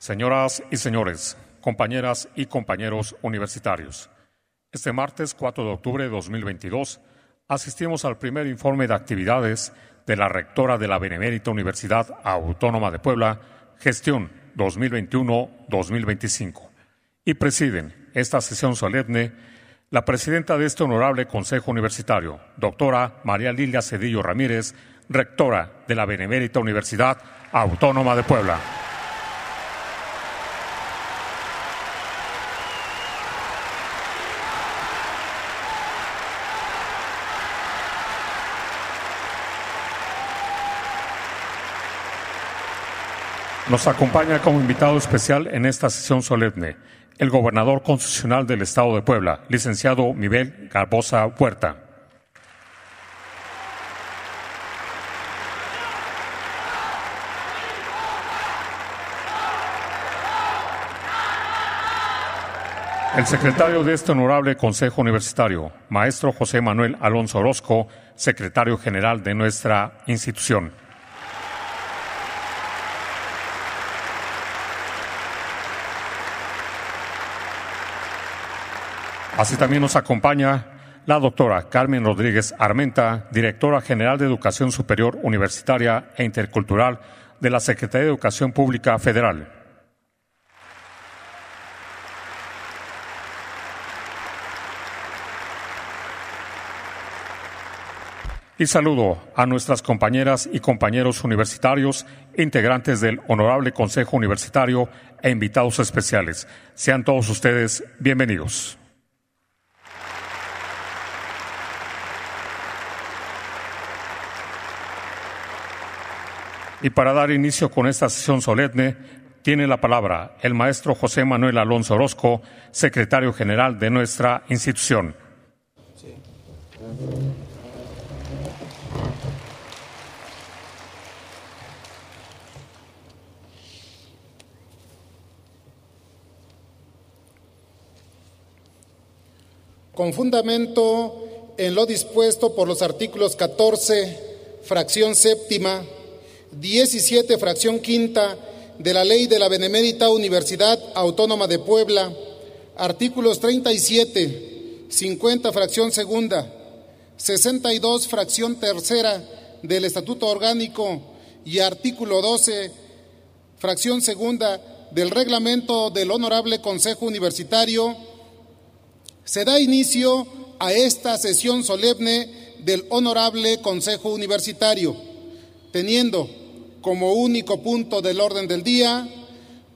Señoras y señores, compañeras y compañeros universitarios, este martes 4 de octubre de 2022 asistimos al primer informe de actividades de la rectora de la Benemérita Universidad Autónoma de Puebla, gestión 2021-2025, y presiden esta sesión solemne la presidenta de este honorable Consejo Universitario, doctora María Lilia Cedillo Ramírez, rectora de la Benemérita Universidad Autónoma de Puebla. Nos acompaña como invitado especial en esta sesión solemne el gobernador constitucional del Estado de Puebla, licenciado Miguel Garbosa Huerta. El secretario de este honorable Consejo Universitario, maestro José Manuel Alonso Orozco, secretario general de nuestra institución. Así también nos acompaña la doctora Carmen Rodríguez Armenta, directora general de Educación Superior Universitaria e Intercultural de la Secretaría de Educación Pública Federal. Y saludo a nuestras compañeras y compañeros universitarios, integrantes del Honorable Consejo Universitario e invitados especiales. Sean todos ustedes bienvenidos. Y para dar inicio con esta sesión solemne, tiene la palabra el maestro José Manuel Alonso Orozco, secretario general de nuestra institución. Con fundamento en lo dispuesto por los artículos 14, fracción séptima, 17, fracción quinta de la Ley de la Benemérita Universidad Autónoma de Puebla, artículos 37, 50, fracción segunda, 62, fracción tercera del Estatuto Orgánico y artículo 12, fracción segunda del reglamento del Honorable Consejo Universitario, se da inicio a esta sesión solemne del Honorable Consejo Universitario, teniendo como único punto del orden del día,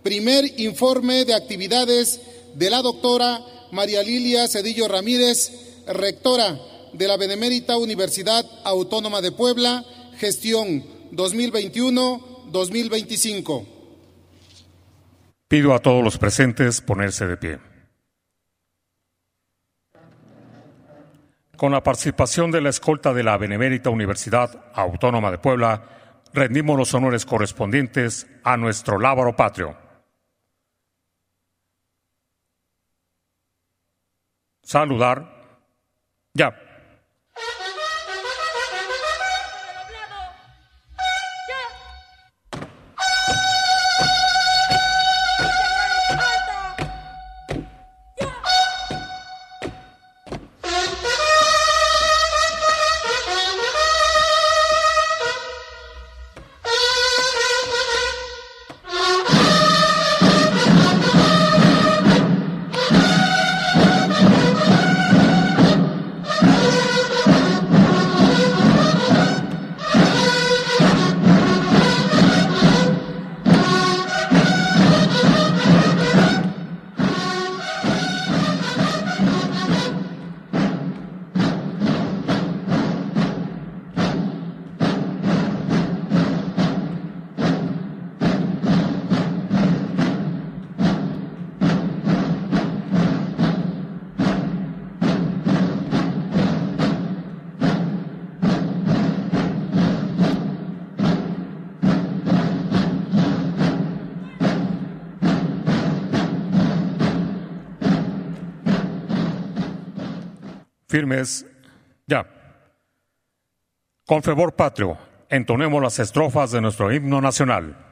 primer informe de actividades de la doctora María Lilia Cedillo Ramírez, rectora de la Benemérita Universidad Autónoma de Puebla, gestión 2021-2025. Pido a todos los presentes ponerse de pie. Con la participación de la escolta de la Benemérita Universidad Autónoma de Puebla, rendimos los honores correspondientes a nuestro lábaro patrio. Saludar. Ya. Firmes. Ya. Con fervor patrio, entonemos las estrofas de nuestro himno nacional.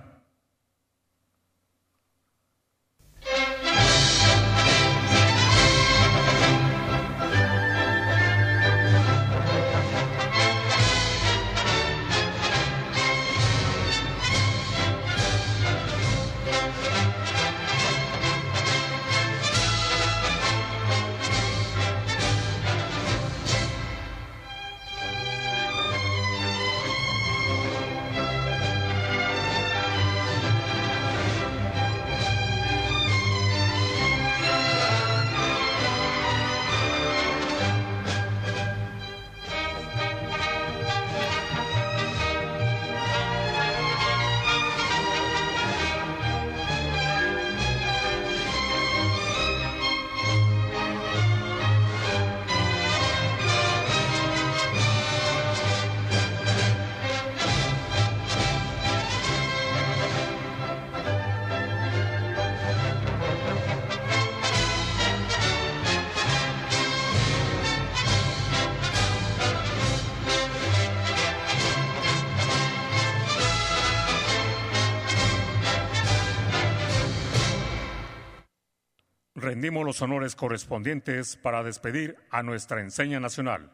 Rendimos los honores correspondientes para despedir a nuestra enseña nacional.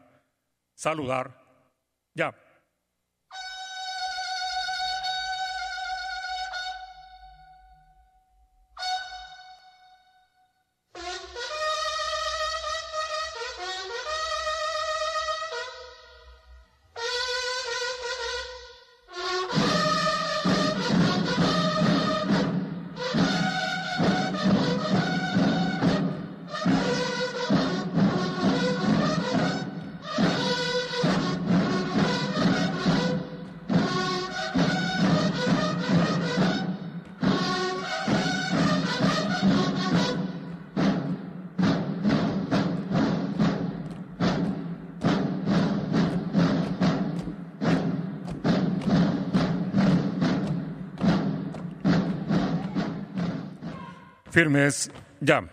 Saludar. Ya. Firmes, ya.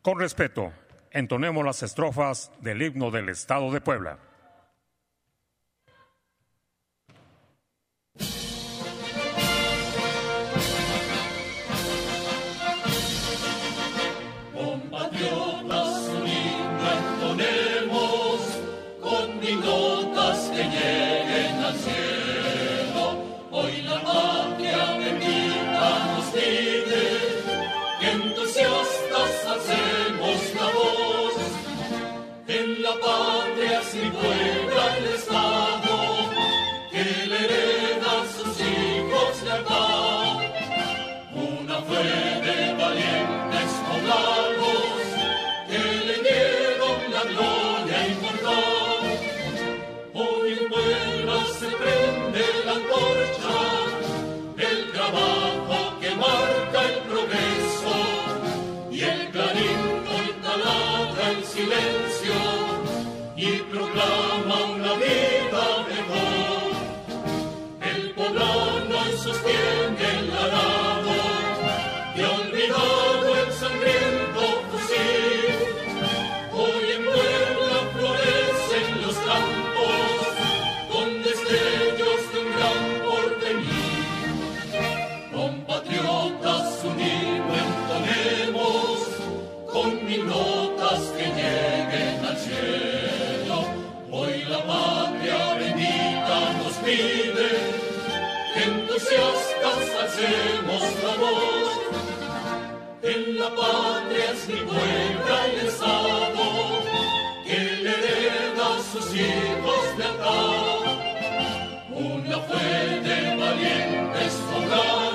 Con respeto, entonemos las estrofas del himno del Estado de Puebla. sostiene la entusiastas hacemos labor. En la patria es mi buena el estado que le hereda a sus hijos de acá. Una fuente valiente es hogar.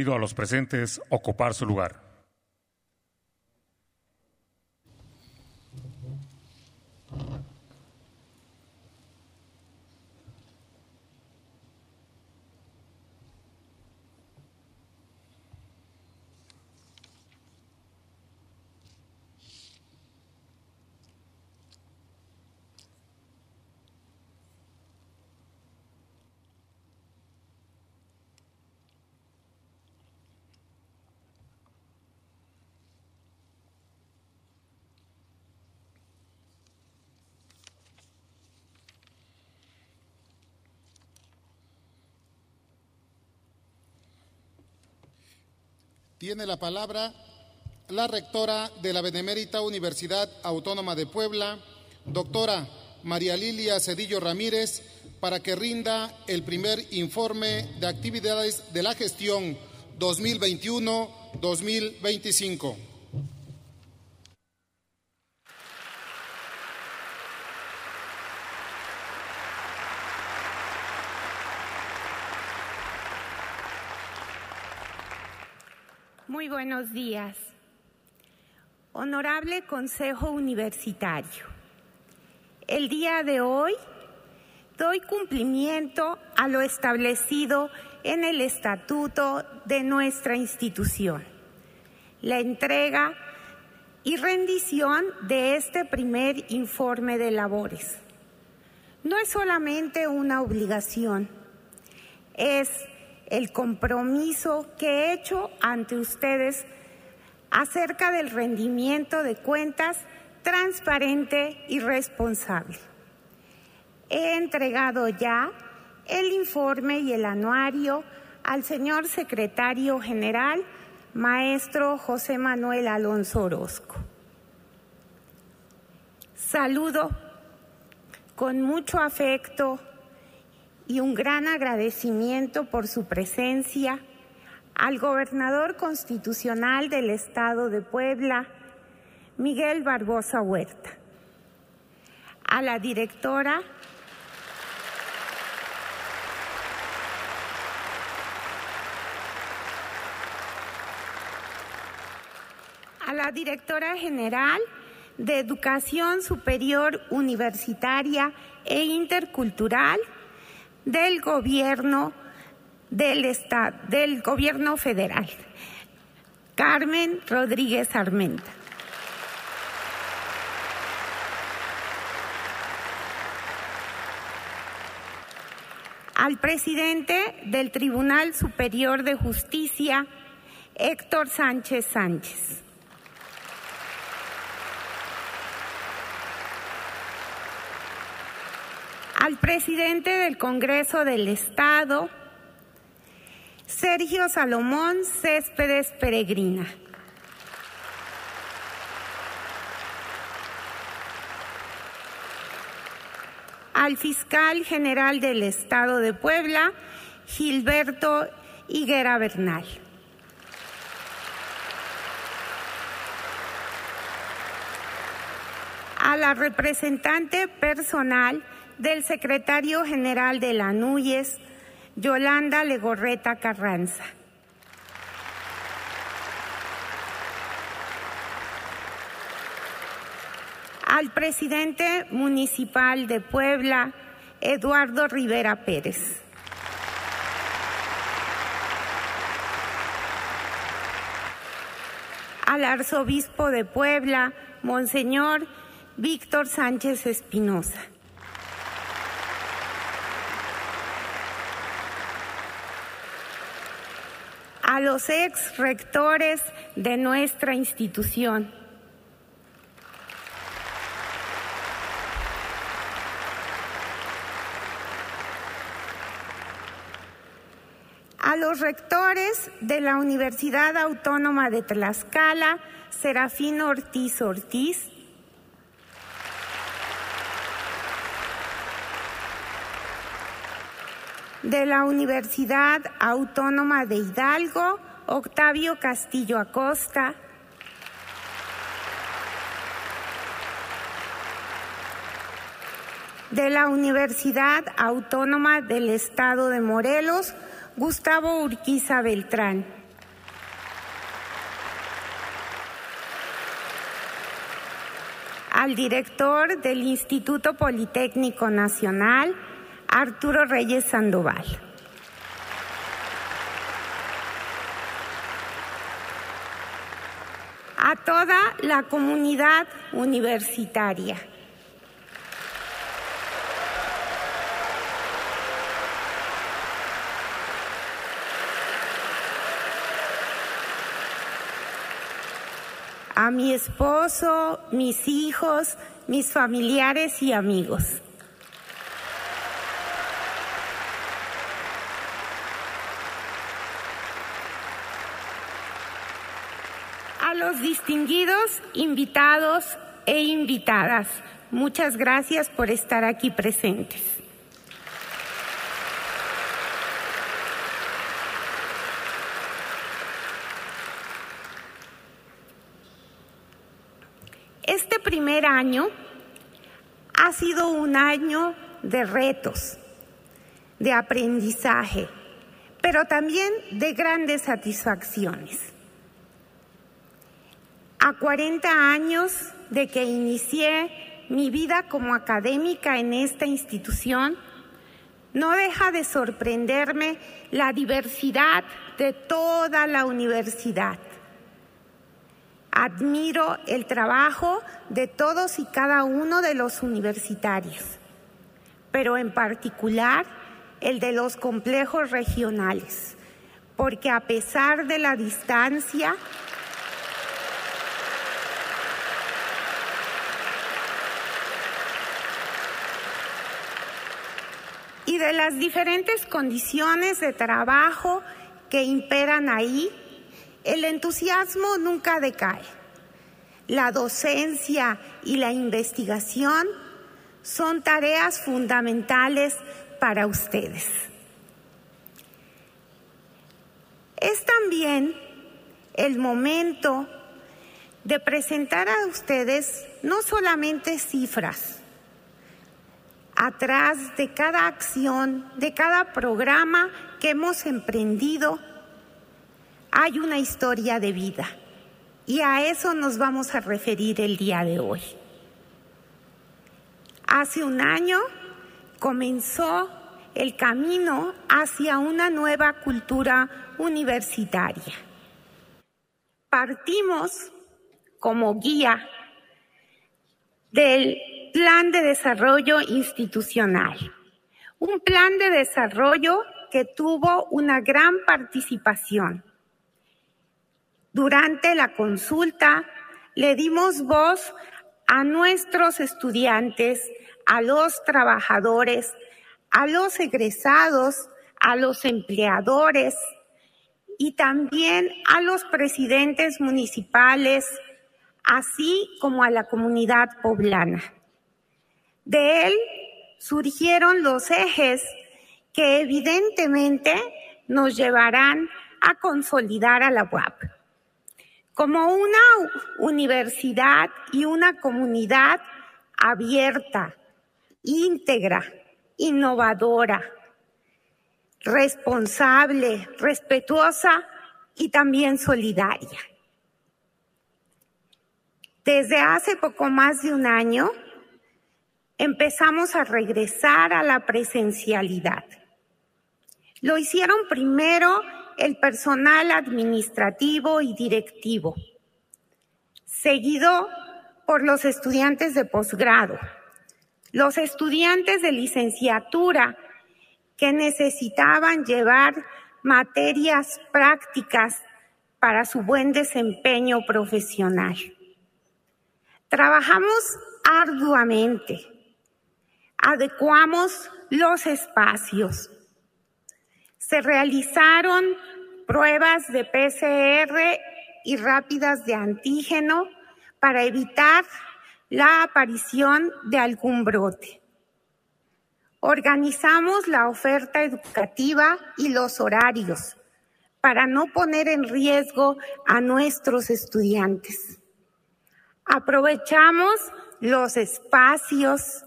Pido a los presentes ocupar su lugar. Tiene la palabra la rectora de la Benemérita Universidad Autónoma de Puebla, doctora María Lilia Cedillo Ramírez, para que rinda el primer informe de actividades de la gestión 2021-2025. Muy buenos días. Honorable Consejo Universitario, el día de hoy doy cumplimiento a lo establecido en el estatuto de nuestra institución, la entrega y rendición de este primer informe de labores. No es solamente una obligación, es el compromiso que he hecho ante ustedes acerca del rendimiento de cuentas transparente y responsable. He entregado ya el informe y el anuario al señor secretario general, maestro José Manuel Alonso Orozco. Saludo con mucho afecto y un gran agradecimiento por su presencia al gobernador constitucional del Estado de Puebla, Miguel Barbosa Huerta, a la directora a la directora general de Educación Superior Universitaria e Intercultural, del gobierno del estado, del gobierno federal. Carmen Rodríguez Armenta. Al presidente del Tribunal Superior de Justicia, Héctor Sánchez Sánchez. Al presidente del Congreso del Estado, Sergio Salomón Céspedes Peregrina. Al fiscal general del Estado de Puebla, Gilberto Higuera Bernal. A la representante personal del secretario general de la NUYES, Yolanda Legorreta Carranza. Al presidente municipal de Puebla, Eduardo Rivera Pérez. Al arzobispo de Puebla, Monseñor Víctor Sánchez Espinosa. A los ex rectores de nuestra institución. A los rectores de la Universidad Autónoma de Tlaxcala, Serafín Ortiz Ortiz, de la Universidad Autónoma de Hidalgo, Octavio Castillo Acosta. De la Universidad Autónoma del Estado de Morelos, Gustavo Urquiza Beltrán. Al director del Instituto Politécnico Nacional, Arturo Reyes Sandoval. A toda la comunidad universitaria. a mi esposo, mis hijos, mis familiares y amigos. Distinguidos invitados e invitadas. Muchas gracias por estar aquí presentes. Este primer año ha sido un año de retos, de aprendizaje, pero también de grandes satisfacciones. A 40 años de que inicié mi vida como académica en esta institución, no deja de sorprenderme la diversidad de toda la universidad. Admiro el trabajo de todos y cada uno de los universitarios, pero en particular el de los complejos regionales, porque a pesar de la distancia, y de las diferentes condiciones de trabajo que imperan ahí, el entusiasmo nunca decae. La docencia y la investigación son tareas fundamentales para ustedes. Es también el momento de presentar a ustedes no solamente cifras, atrás de cada acción, de cada programa que hemos emprendido, hay una historia de vida. Y a eso nos vamos a referir el día de hoy. Hace un año comenzó el camino hacia una nueva cultura universitaria. Partimos como guía del plan de desarrollo institucional, un plan de desarrollo que tuvo una gran participación. Durante la consulta le dimos voz a nuestros estudiantes, a los trabajadores, a los egresados, a los empleadores y también a los presidentes municipales, así como a la comunidad poblana. De él surgieron los ejes que evidentemente nos llevarán a consolidar a la UAP como una universidad y una comunidad abierta, íntegra, innovadora, responsable, respetuosa y también solidaria. Desde hace poco más de un año, empezamos a regresar a la presencialidad. Lo hicieron primero el personal administrativo y directivo, seguido por los estudiantes de posgrado, los estudiantes de licenciatura que necesitaban llevar materias prácticas para su buen desempeño profesional. Trabajamos arduamente adecuamos los espacios. Se realizaron pruebas de PCR y rápidas de antígeno para evitar la aparición de algún brote. Organizamos la oferta educativa y los horarios para no poner en riesgo a nuestros estudiantes. Aprovechamos los espacios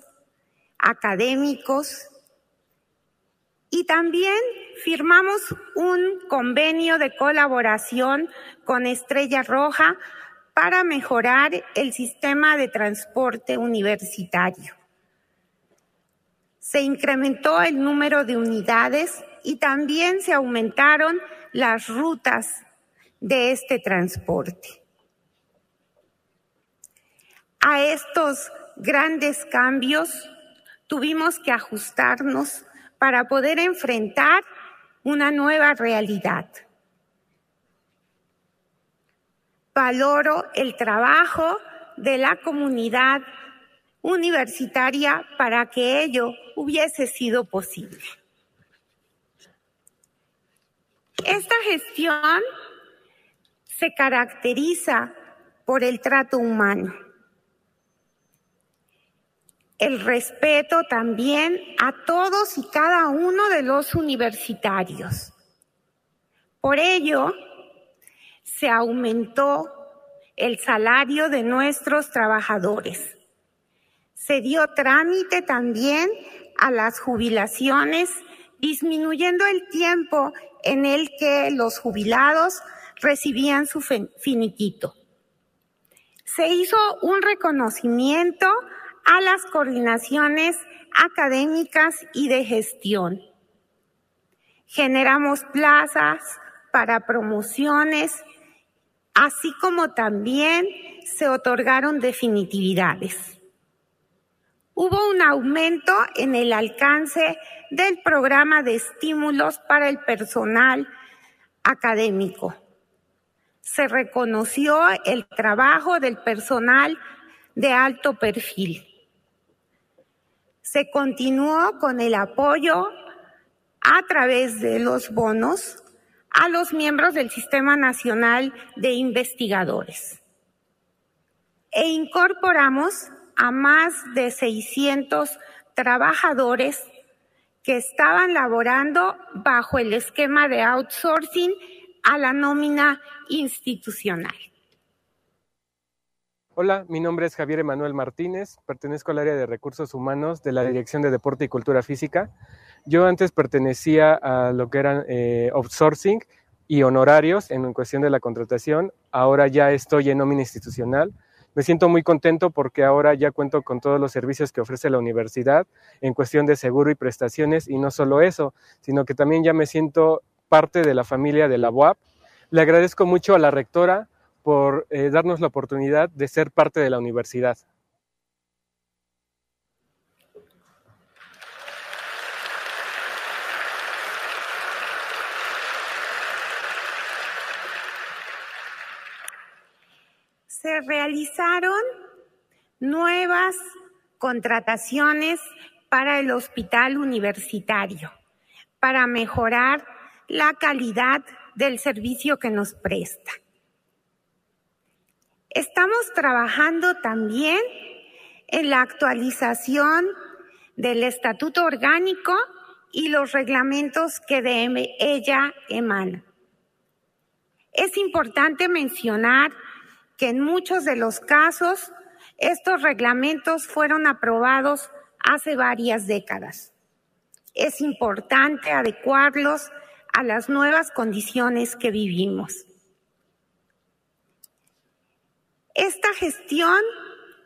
académicos y también firmamos un convenio de colaboración con Estrella Roja para mejorar el sistema de transporte universitario. Se incrementó el número de unidades y también se aumentaron las rutas de este transporte. A estos grandes cambios tuvimos que ajustarnos para poder enfrentar una nueva realidad. Valoro el trabajo de la comunidad universitaria para que ello hubiese sido posible. Esta gestión se caracteriza por el trato humano. El respeto también a todos y cada uno de los universitarios. Por ello, se aumentó el salario de nuestros trabajadores. Se dio trámite también a las jubilaciones, disminuyendo el tiempo en el que los jubilados recibían su finiquito. Se hizo un reconocimiento a las coordinaciones académicas y de gestión. Generamos plazas para promociones, así como también se otorgaron definitividades. Hubo un aumento en el alcance del programa de estímulos para el personal académico. Se reconoció el trabajo del personal de alto perfil. Se continuó con el apoyo a través de los bonos a los miembros del Sistema Nacional de Investigadores. E incorporamos a más de 600 trabajadores que estaban laborando bajo el esquema de outsourcing a la nómina institucional. Hola, mi nombre es Javier Emanuel Martínez, pertenezco al área de recursos humanos de la Dirección de Deporte y Cultura Física. Yo antes pertenecía a lo que eran eh, outsourcing y honorarios en cuestión de la contratación, ahora ya estoy en nómina institucional. Me siento muy contento porque ahora ya cuento con todos los servicios que ofrece la universidad en cuestión de seguro y prestaciones y no solo eso, sino que también ya me siento parte de la familia de la UAP. Le agradezco mucho a la rectora por eh, darnos la oportunidad de ser parte de la universidad. Se realizaron nuevas contrataciones para el hospital universitario para mejorar la calidad del servicio que nos presta. Estamos trabajando también en la actualización del estatuto orgánico y los reglamentos que de ella emanan. Es importante mencionar que en muchos de los casos estos reglamentos fueron aprobados hace varias décadas. Es importante adecuarlos a las nuevas condiciones que vivimos. Esta gestión,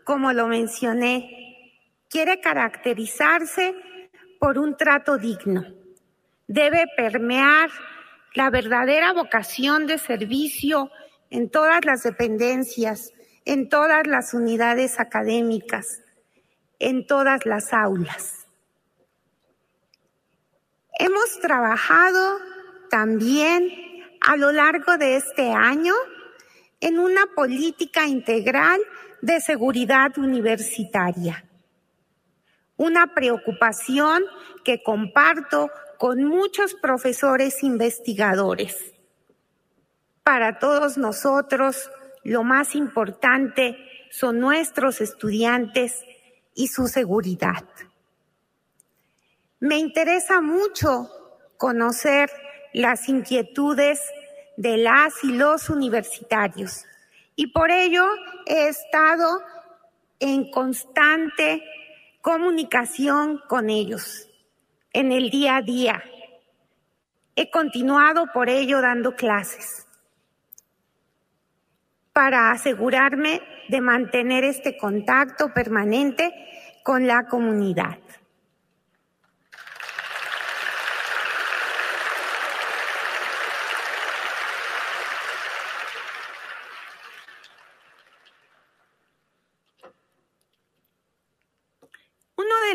como lo mencioné, quiere caracterizarse por un trato digno. Debe permear la verdadera vocación de servicio en todas las dependencias, en todas las unidades académicas, en todas las aulas. Hemos trabajado también a lo largo de este año en una política integral de seguridad universitaria. Una preocupación que comparto con muchos profesores investigadores. Para todos nosotros, lo más importante son nuestros estudiantes y su seguridad. Me interesa mucho conocer las inquietudes de las y los universitarios. Y por ello he estado en constante comunicación con ellos en el día a día. He continuado por ello dando clases para asegurarme de mantener este contacto permanente con la comunidad.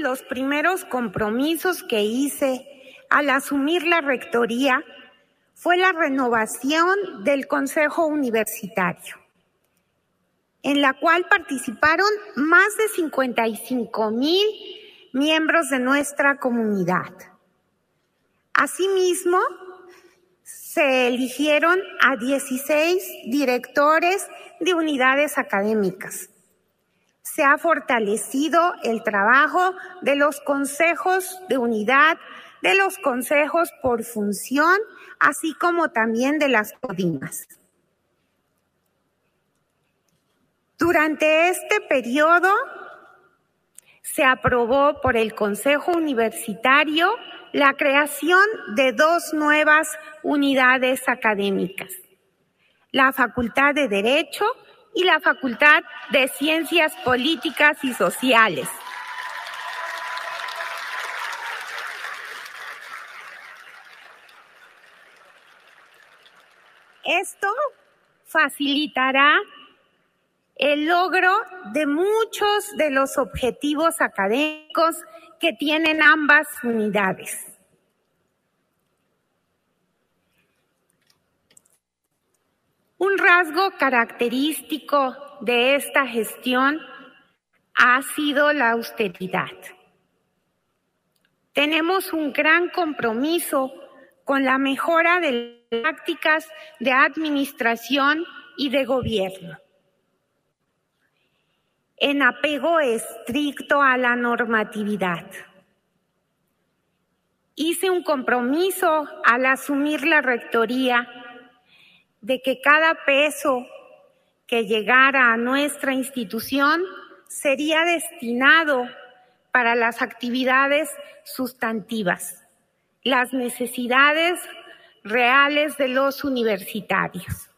los primeros compromisos que hice al asumir la rectoría fue la renovación del Consejo Universitario, en la cual participaron más de 55 mil miembros de nuestra comunidad. Asimismo, se eligieron a 16 directores de unidades académicas. Se ha fortalecido el trabajo de los consejos de unidad, de los consejos por función, así como también de las codinas. Durante este periodo se aprobó por el Consejo Universitario la creación de dos nuevas unidades académicas, la Facultad de Derecho y la Facultad de Ciencias Políticas y Sociales. Esto facilitará el logro de muchos de los objetivos académicos que tienen ambas unidades. Un rasgo característico de esta gestión ha sido la austeridad. Tenemos un gran compromiso con la mejora de las prácticas de administración y de gobierno en apego estricto a la normatividad. Hice un compromiso al asumir la rectoría de que cada peso que llegara a nuestra institución sería destinado para las actividades sustantivas, las necesidades reales de los universitarios.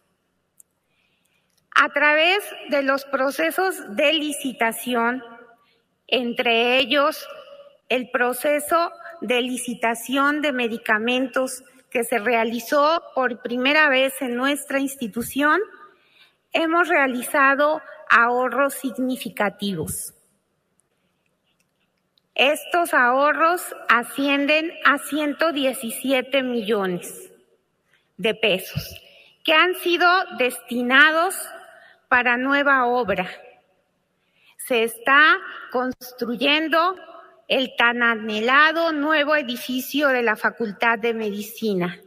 A través de los procesos de licitación, entre ellos el proceso de licitación de medicamentos que se realizó por primera vez en nuestra institución, hemos realizado ahorros significativos. Estos ahorros ascienden a 117 millones de pesos que han sido destinados para nueva obra. Se está construyendo el tan anhelado nuevo edificio de la Facultad de Medicina.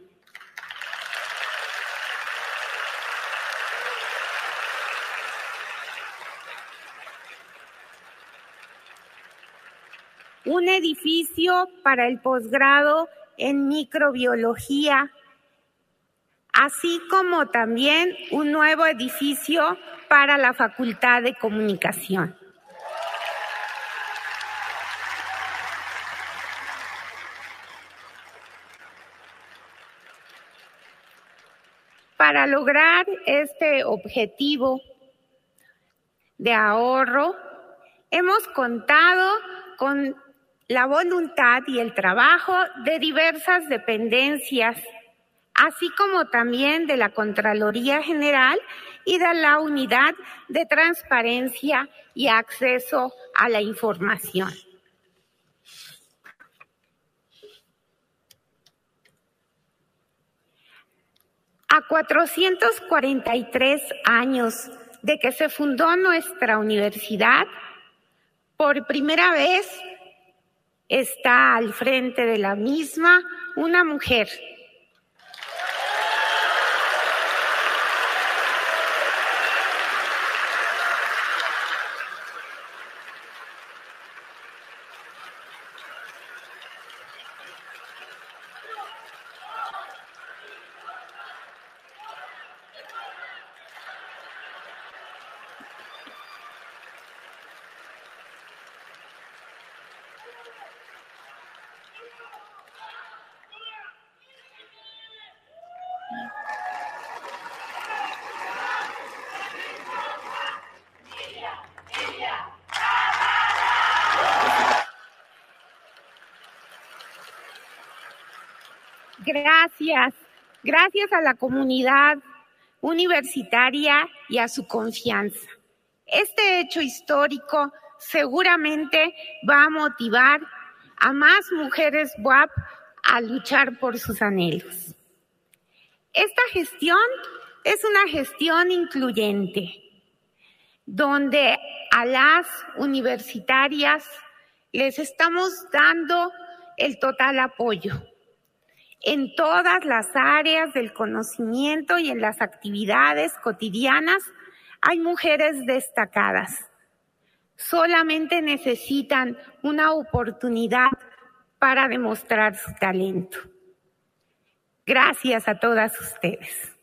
Un edificio para el posgrado en microbiología así como también un nuevo edificio para la Facultad de Comunicación. Para lograr este objetivo de ahorro, hemos contado con la voluntad y el trabajo de diversas dependencias así como también de la Contraloría General y de la Unidad de Transparencia y Acceso a la Información. A 443 años de que se fundó nuestra universidad, por primera vez está al frente de la misma una mujer Gracias. Gracias a la comunidad universitaria y a su confianza. Este hecho histórico seguramente va a motivar a más mujeres WAP a luchar por sus anhelos. Esta gestión es una gestión incluyente, donde a las universitarias les estamos dando el total apoyo En todas las áreas del conocimiento y en las actividades cotidianas hay mujeres destacadas. Solamente necesitan una oportunidad para demostrar su talento. Gracias a todas ustedes.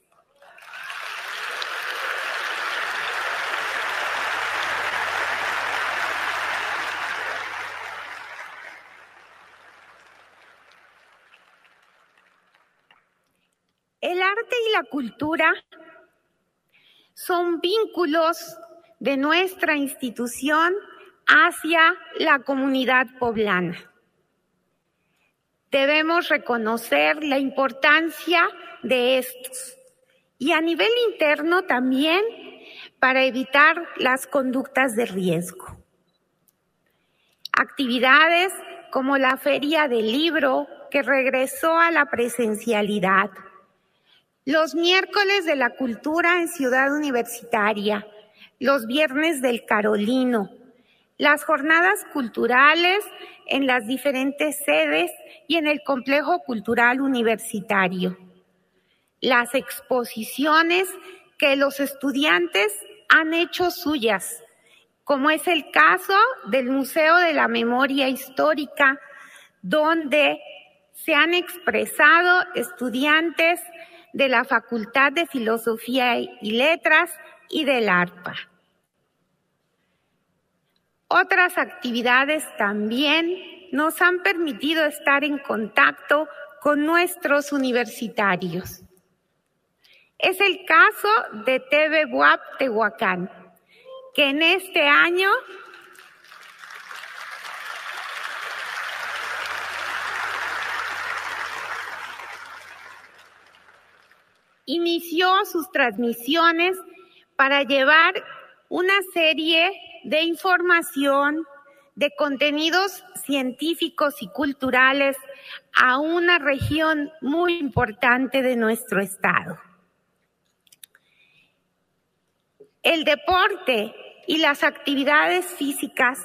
El arte y la cultura son vínculos de nuestra institución hacia la comunidad poblana. Debemos reconocer la importancia de estos y a nivel interno también para evitar las conductas de riesgo. Actividades como la Feria del Libro, que regresó a la presencialidad, los miércoles de la cultura en Ciudad Universitaria, los viernes del Carolino, las jornadas culturales en las diferentes sedes y en el complejo cultural universitario, las exposiciones que los estudiantes han hecho suyas, como es el caso del Museo de la Memoria Histórica, donde se han expresado estudiantes de la Facultad de Filosofía y Letras y del ARPA. Otras actividades también nos han permitido estar en contacto con nuestros universitarios. Es el caso de TV Buap Tehuacán, que en este año inició sus transmisiones para llevar una serie de información, de contenidos científicos y culturales a una región muy importante de nuestro estado. El deporte y las actividades físicas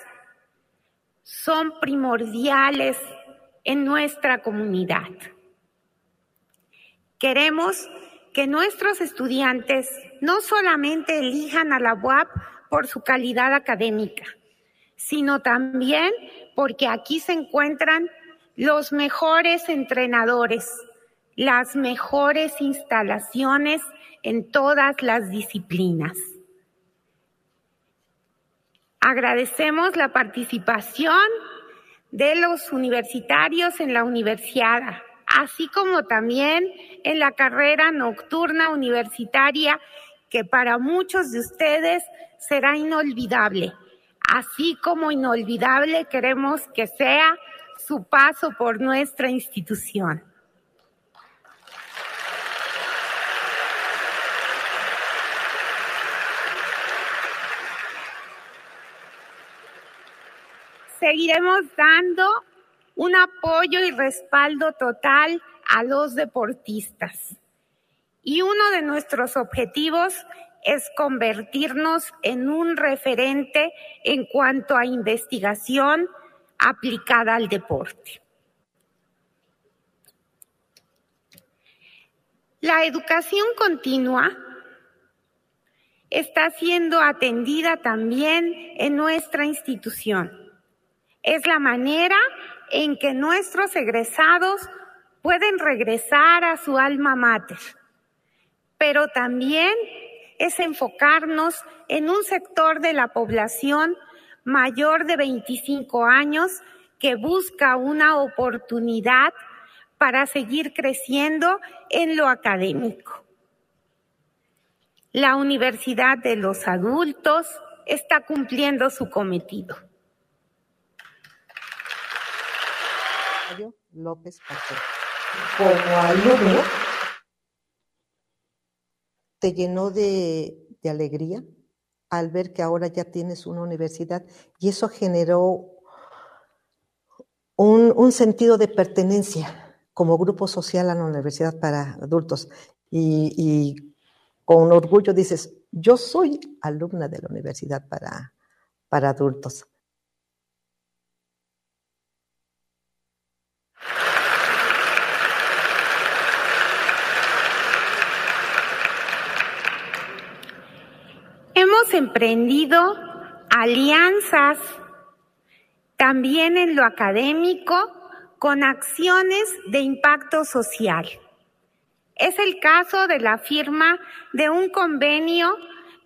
son primordiales en nuestra comunidad. Queremos que nuestros estudiantes no solamente elijan a la UAP por su calidad académica, sino también porque aquí se encuentran los mejores entrenadores, las mejores instalaciones en todas las disciplinas. Agradecemos la participación de los universitarios en la universidad así como también en la carrera nocturna universitaria que para muchos de ustedes será inolvidable. Así como inolvidable queremos que sea su paso por nuestra institución. Seguiremos dando un apoyo y respaldo total a los deportistas. Y uno de nuestros objetivos es convertirnos en un referente en cuanto a investigación aplicada al deporte. La educación continua está siendo atendida también en nuestra institución. Es la manera en que nuestros egresados pueden regresar a su alma mater, pero también es enfocarnos en un sector de la población mayor de 25 años que busca una oportunidad para seguir creciendo en lo académico. La Universidad de los Adultos está cumpliendo su cometido. López Como alumno, ¿te llenó de, alegría al ver que ahora ya tienes una universidad y eso generó un, sentido de pertenencia como grupo social a la universidad para adultos? Y, y con orgullo dices, yo soy alumna de la universidad para, para adultos. Hemos emprendido alianzas también en lo académico con acciones de impacto social. Es el caso de la firma de un convenio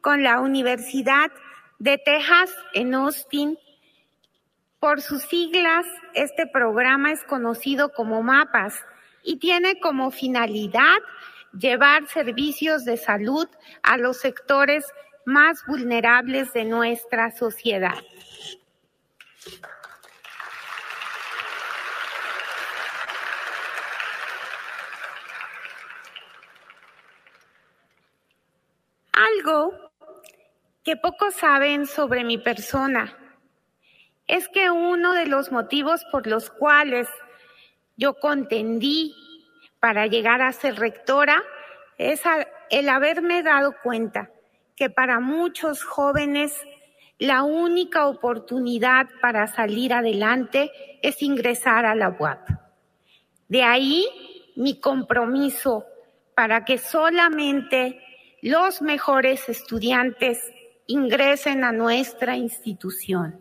con la Universidad de Texas en Austin. Por sus siglas, este programa es conocido como MAPAS y tiene como finalidad llevar servicios de salud a los sectores más vulnerables de nuestra sociedad. Algo que pocos saben sobre mi persona es que uno de los motivos por los cuales yo contendí para llegar a ser rectora es el haberme dado cuenta que para muchos jóvenes la única oportunidad para salir adelante es ingresar a la UAP. De ahí mi compromiso para que solamente los mejores estudiantes ingresen a nuestra institución.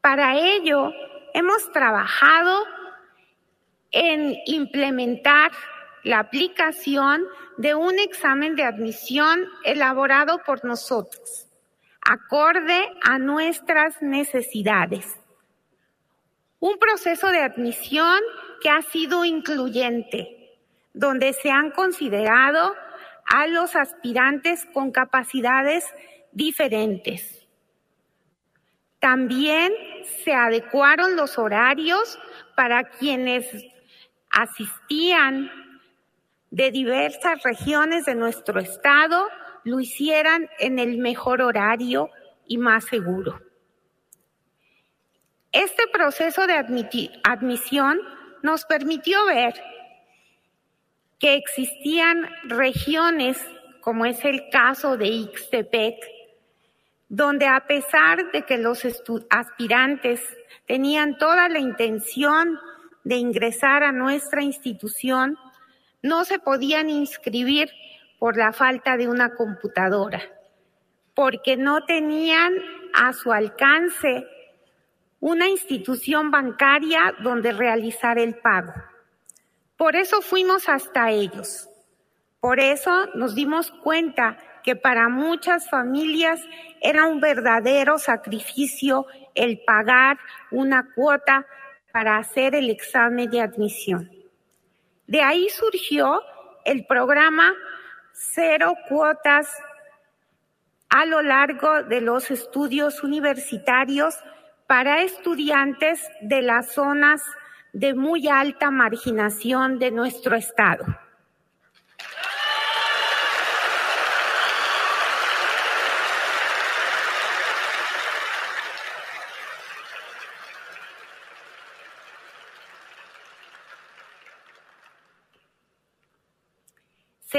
Para ello, hemos trabajado en implementar la aplicación de un examen de admisión elaborado por nosotros, acorde a nuestras necesidades. Un proceso de admisión que ha sido incluyente, donde se han considerado a los aspirantes con capacidades diferentes. También se adecuaron los horarios para quienes asistían de diversas regiones de nuestro estado, lo hicieran en el mejor horario y más seguro. Este proceso de admisión nos permitió ver que existían regiones, como es el caso de Ixtepec, donde a pesar de que los aspirantes tenían toda la intención de ingresar a nuestra institución, no se podían inscribir por la falta de una computadora, porque no tenían a su alcance una institución bancaria donde realizar el pago. Por eso fuimos hasta ellos. Por eso nos dimos cuenta que para muchas familias era un verdadero sacrificio el pagar una cuota para hacer el examen de admisión. De ahí surgió el programa Cero Cuotas a lo largo de los estudios universitarios para estudiantes de las zonas de muy alta marginación de nuestro estado.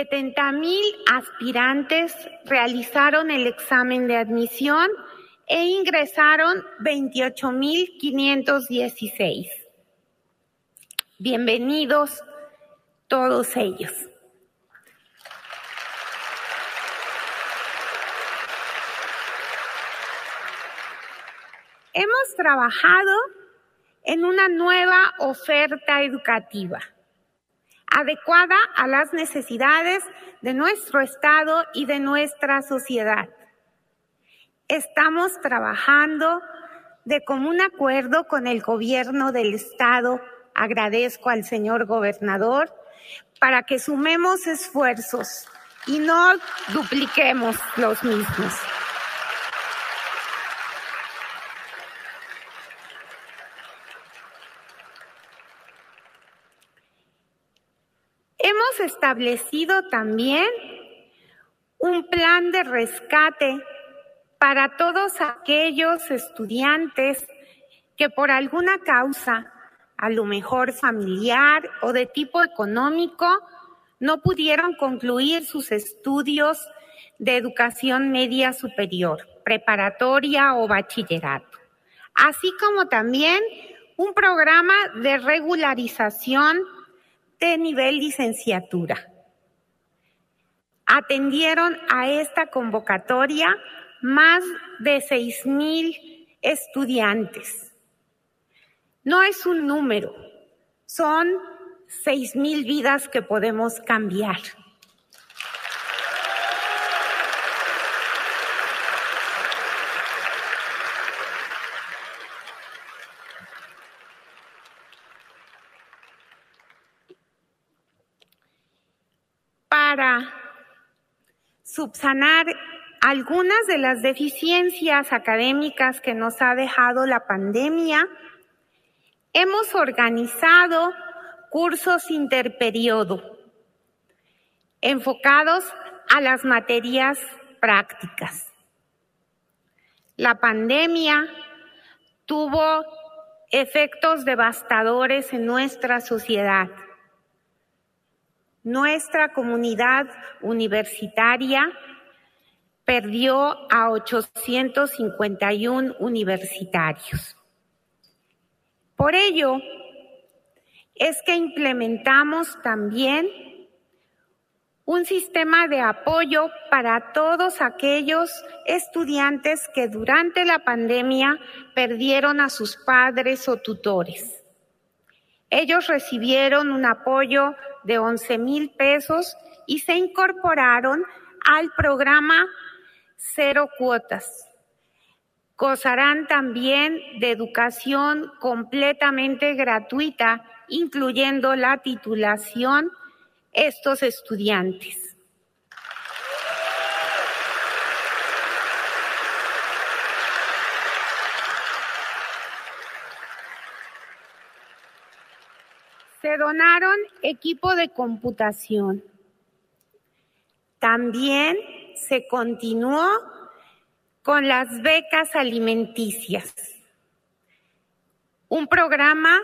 70 mil aspirantes realizaron el examen de admisión e ingresaron 28 mil 516. Bienvenidos todos ellos. Hemos trabajado en una nueva oferta educativa adecuada a las necesidades de nuestro Estado y de nuestra sociedad. Estamos trabajando de común acuerdo con el gobierno del Estado. Agradezco al señor gobernador para que sumemos esfuerzos y no dupliquemos los mismos. Establecido también un plan de rescate para todos aquellos estudiantes que por alguna causa, a lo mejor familiar o de tipo económico, no pudieron concluir sus estudios de educación media superior, preparatoria o bachillerato, así como también un programa de regularización de nivel licenciatura. atendieron a esta convocatoria más de seis mil estudiantes. No es un número, son seis mil vidas que podemos cambiar. Para subsanar algunas de las deficiencias académicas que nos ha dejado la pandemia, hemos organizado cursos interperiodo enfocados a las materias prácticas. La pandemia tuvo efectos devastadores en nuestra sociedad. Nuestra comunidad universitaria perdió a 851 universitarios. Por ello, es que implementamos también un sistema de apoyo para todos aquellos estudiantes que durante la pandemia perdieron a sus padres o tutores. Ellos recibieron un apoyo de 11 mil pesos y se incorporaron al programa cero cuotas. Gozarán también de educación completamente gratuita, incluyendo la titulación, estos estudiantes. Se donaron equipo de computación. También se continuó con las becas alimenticias, un programa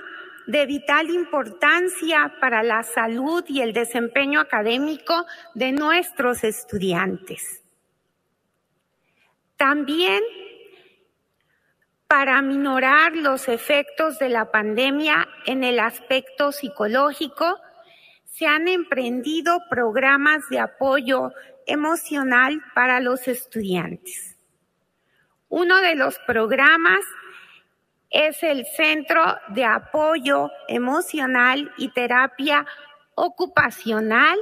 de vital importancia para la salud y el desempeño académico de nuestros estudiantes. También para minorar los efectos de la pandemia en el aspecto psicológico, se han emprendido programas de apoyo emocional para los estudiantes. Uno de los programas es el Centro de Apoyo Emocional y Terapia Ocupacional,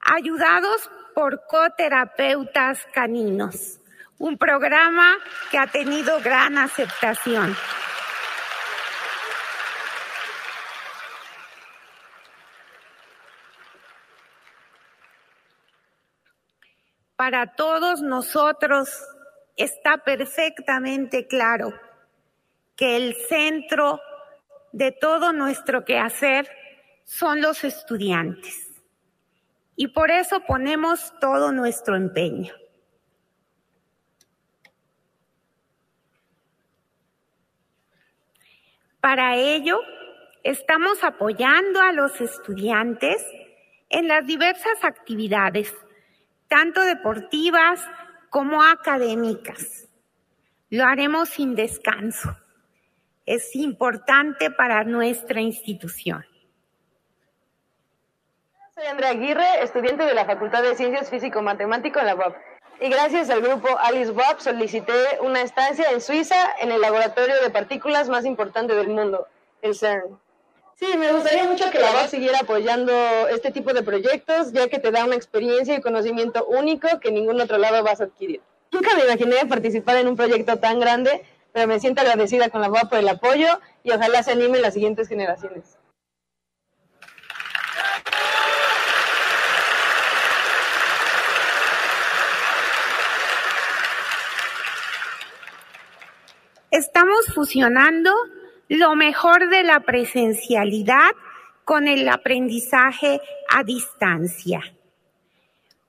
ayudados por coterapeutas caninos, un programa que ha tenido gran aceptación. Para todos nosotros está perfectamente claro que el centro de todo nuestro quehacer son los estudiantes. Y por eso ponemos todo nuestro empeño. Para ello, estamos apoyando a los estudiantes en las diversas actividades tanto deportivas como académicas. Lo haremos sin descanso. Es importante para nuestra institución. Soy Andrea Aguirre, estudiante de la Facultad de Ciencias Físico-Matemático en la UAP. Y gracias al grupo Alice WAP solicité una estancia en Suiza en el laboratorio de partículas más importante del mundo, el CERN. Sí, me gustaría mucho que la UAP siguiera apoyando este tipo de proyectos, ya que te da una experiencia y conocimiento único que ningún otro lado vas a adquirir. Nunca me imaginé participar en un proyecto tan grande, pero me siento agradecida con la UAP por el apoyo y ojalá se animen las siguientes generaciones. Estamos fusionando lo mejor de la presencialidad con el aprendizaje a distancia.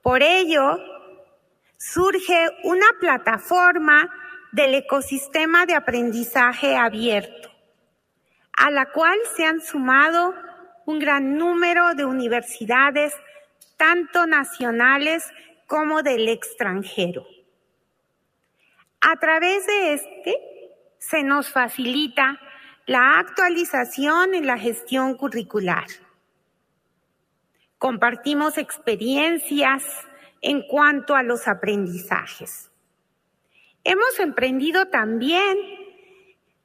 Por ello, surge una plataforma del ecosistema de aprendizaje abierto, a la cual se han sumado un gran número de universidades, tanto nacionales como del extranjero. A través de este se nos facilita la actualización en la gestión curricular. Compartimos experiencias en cuanto a los aprendizajes. Hemos emprendido también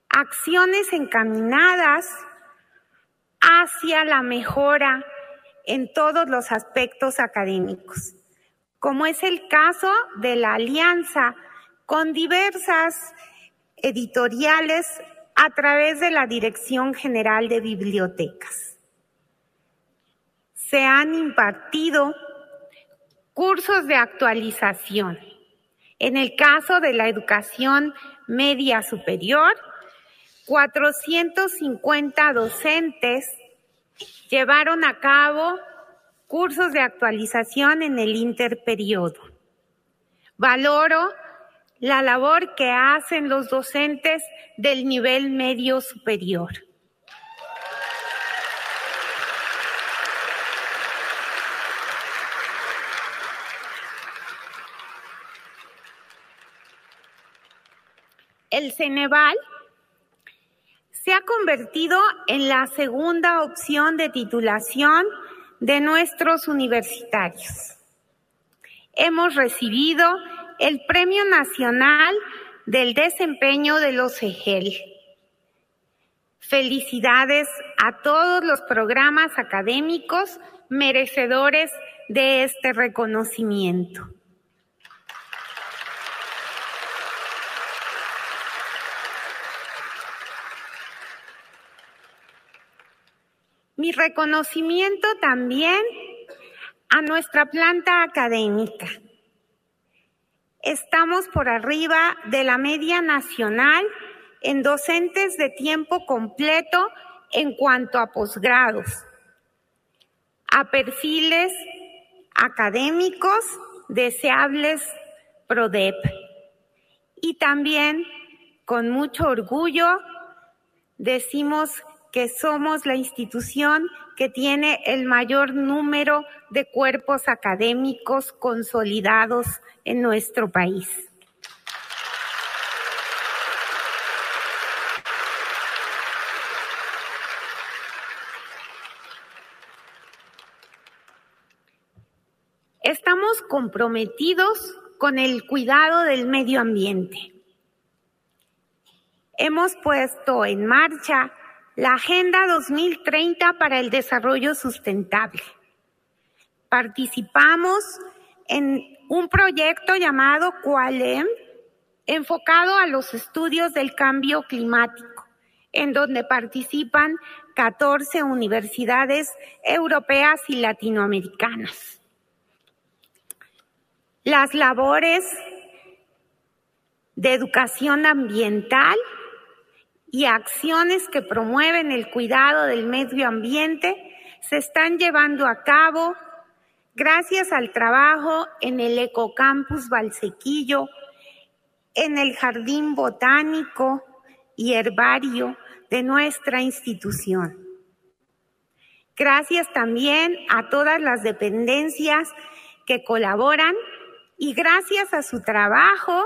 acciones encaminadas hacia la mejora en todos los aspectos académicos, como es el caso de la alianza con diversas editoriales a través de la Dirección General de Bibliotecas. Se han impartido cursos de actualización. En el caso de la educación media superior, 450 docentes llevaron a cabo cursos de actualización en el interperiodo. Valoro la labor que hacen los docentes del nivel medio superior. El Ceneval se ha convertido en la segunda opción de titulación de nuestros universitarios. Hemos recibido el Premio Nacional del Desempeño de los EGEL. Felicidades a todos los programas académicos merecedores de este reconocimiento. Mi reconocimiento también a nuestra planta académica. Estamos por arriba de la media nacional en docentes de tiempo completo en cuanto a posgrados, a perfiles académicos deseables PRODEP. Y también, con mucho orgullo, decimos que somos la institución que tiene el mayor número de cuerpos académicos consolidados en nuestro país. Estamos comprometidos con el cuidado del medio ambiente. Hemos puesto en marcha la Agenda 2030 para el Desarrollo Sustentable. Participamos en un proyecto llamado Qualem, enfocado a los estudios del cambio climático, en donde participan 14 universidades europeas y latinoamericanas. Las labores de educación ambiental y acciones que promueven el cuidado del medio ambiente se están llevando a cabo gracias al trabajo en el Ecocampus Valsequillo, en el Jardín Botánico y Herbario de nuestra institución. Gracias también a todas las dependencias que colaboran y gracias a su trabajo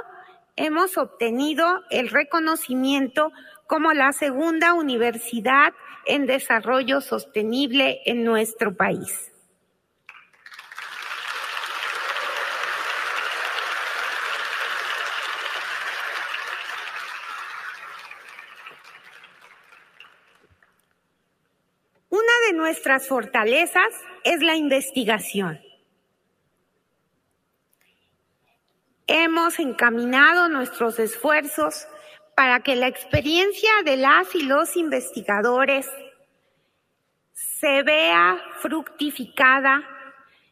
hemos obtenido el reconocimiento como la segunda universidad en desarrollo sostenible en nuestro país. Una de nuestras fortalezas es la investigación. Hemos encaminado nuestros esfuerzos para que la experiencia de las y los investigadores se vea fructificada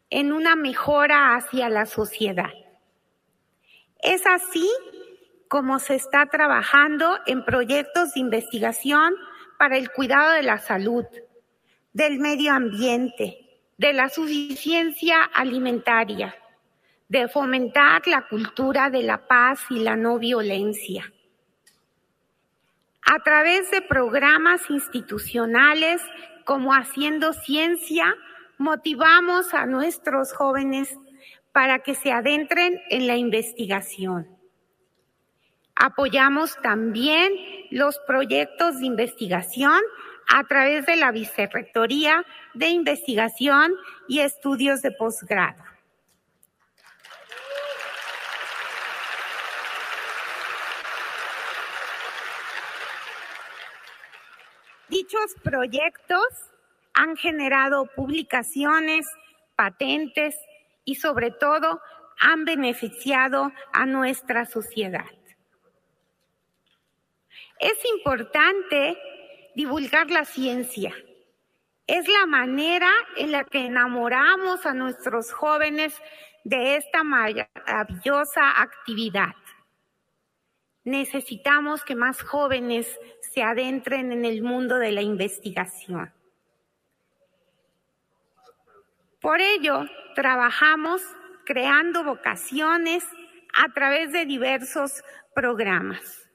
en una mejora hacia la sociedad. Es así como se está trabajando en proyectos de investigación para el cuidado de la salud, del medio ambiente, de la suficiencia alimentaria, de fomentar la cultura de la paz y la no violencia a través de programas institucionales como Haciendo Ciencia, motivamos a nuestros jóvenes para que se adentren en la investigación. Apoyamos también los proyectos de investigación a través de la Vicerrectoría de Investigación y Estudios de Posgrado. Dichos proyectos han generado publicaciones, patentes y sobre todo han beneficiado a nuestra sociedad. Es importante divulgar la ciencia. Es la manera en la que enamoramos a nuestros jóvenes de esta maravillosa actividad. Necesitamos que más jóvenes se adentren en el mundo de la investigación. Por ello, trabajamos creando vocaciones a través de diversos programas.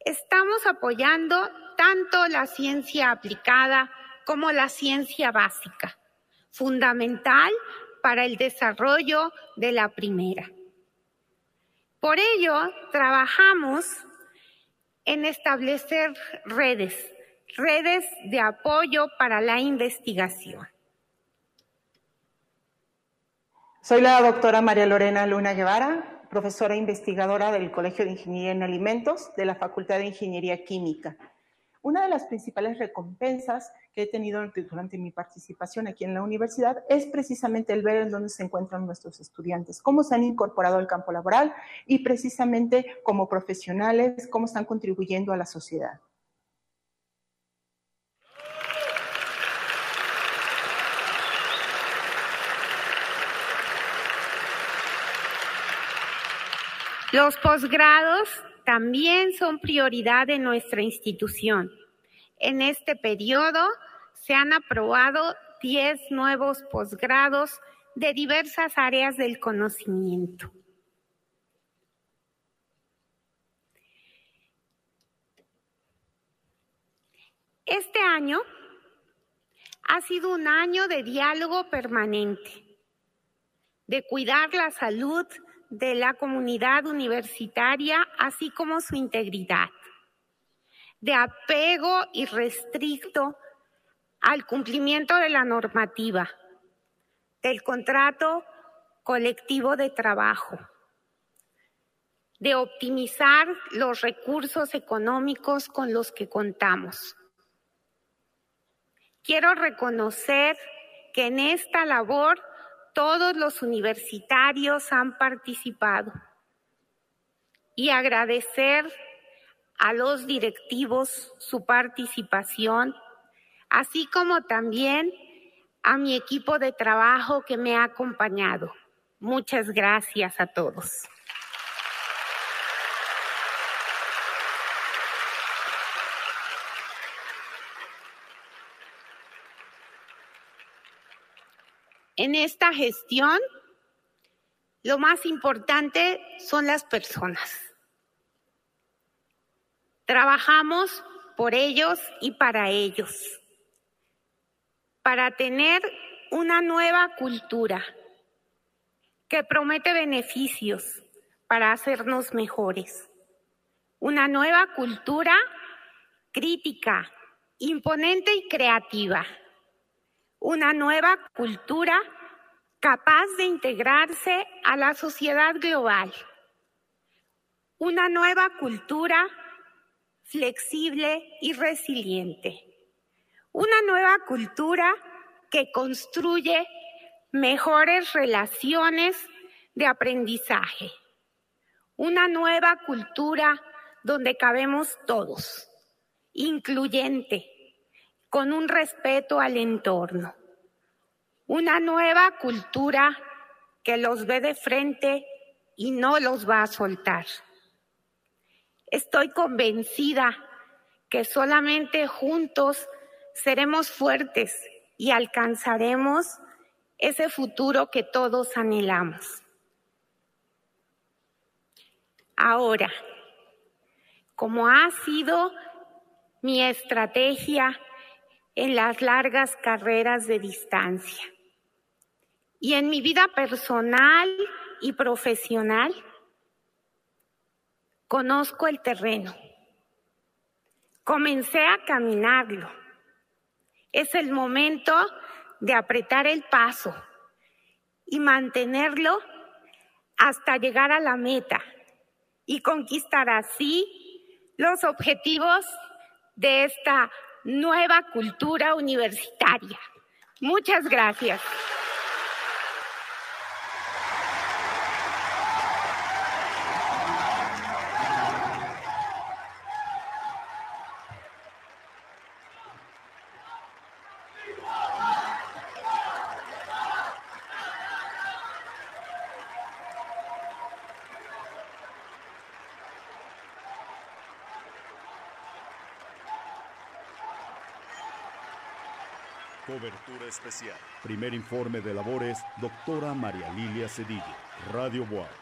Estamos apoyando tanto la ciencia aplicada como la ciencia básica, fundamental para el desarrollo de la primera. Por ello, trabajamos en establecer redes, redes de apoyo para la investigación. Soy la doctora María Lorena Luna Guevara, profesora investigadora del Colegio de Ingeniería en Alimentos de la Facultad de Ingeniería Química. Una de las principales recompensas que he tenido durante mi participación aquí en la universidad es precisamente el ver en dónde se encuentran nuestros estudiantes, cómo se han incorporado al campo laboral y precisamente como profesionales, cómo están contribuyendo a la sociedad. Los posgrados también son prioridad de nuestra institución. En este periodo se han aprobado 10 nuevos posgrados de diversas áreas del conocimiento. Este año ha sido un año de diálogo permanente, de cuidar la salud de la comunidad universitaria, así como su integridad, de apego irrestricto al cumplimiento de la normativa, del contrato colectivo de trabajo, de optimizar los recursos económicos con los que contamos. Quiero reconocer que en esta labor todos los universitarios han participado y agradecer a los directivos su participación, así como también a mi equipo de trabajo que me ha acompañado. Muchas gracias a todos. En esta gestión, lo más importante son las personas. Trabajamos por ellos y para ellos, para tener una nueva cultura que promete beneficios para hacernos mejores. Una nueva cultura crítica, imponente y creativa una nueva cultura capaz de integrarse a la sociedad global, una nueva cultura flexible y resiliente, una nueva cultura que construye mejores relaciones de aprendizaje, una nueva cultura donde cabemos todos, incluyente, con un respeto al entorno. Una nueva cultura que los ve de frente y no los va a soltar. Estoy convencida que solamente juntos seremos fuertes y alcanzaremos ese futuro que todos anhelamos. Ahora, como ha sido mi estrategia en las largas carreras de distancia. Y en mi vida personal y profesional, conozco el terreno, Comencé a caminarlo. Es el momento de apretar el paso y mantenerlo hasta llegar a la meta y conquistar así los objetivos de esta nueva cultura universitaria. Muchas gracias. Cobertura especial. Primer informe de labores, doctora María Lilia Cedillo, Radio Boa.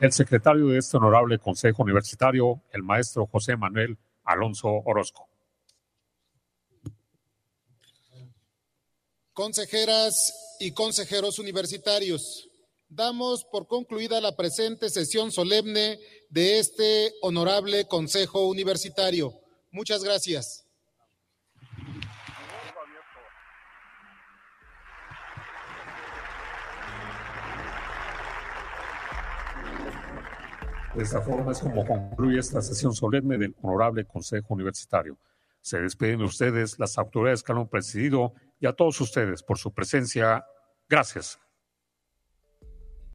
El secretario de este honorable Consejo Universitario, el maestro José Manuel Alonso Orozco. Consejeras y consejeros universitarios, damos por concluida la presente sesión solemne de este honorable Consejo Universitario. Muchas gracias. De esta forma es como concluye esta sesión solemne del Honorable Consejo Universitario. Se despiden de ustedes las autoridades que han presidido y a todos ustedes por su presencia. Gracias.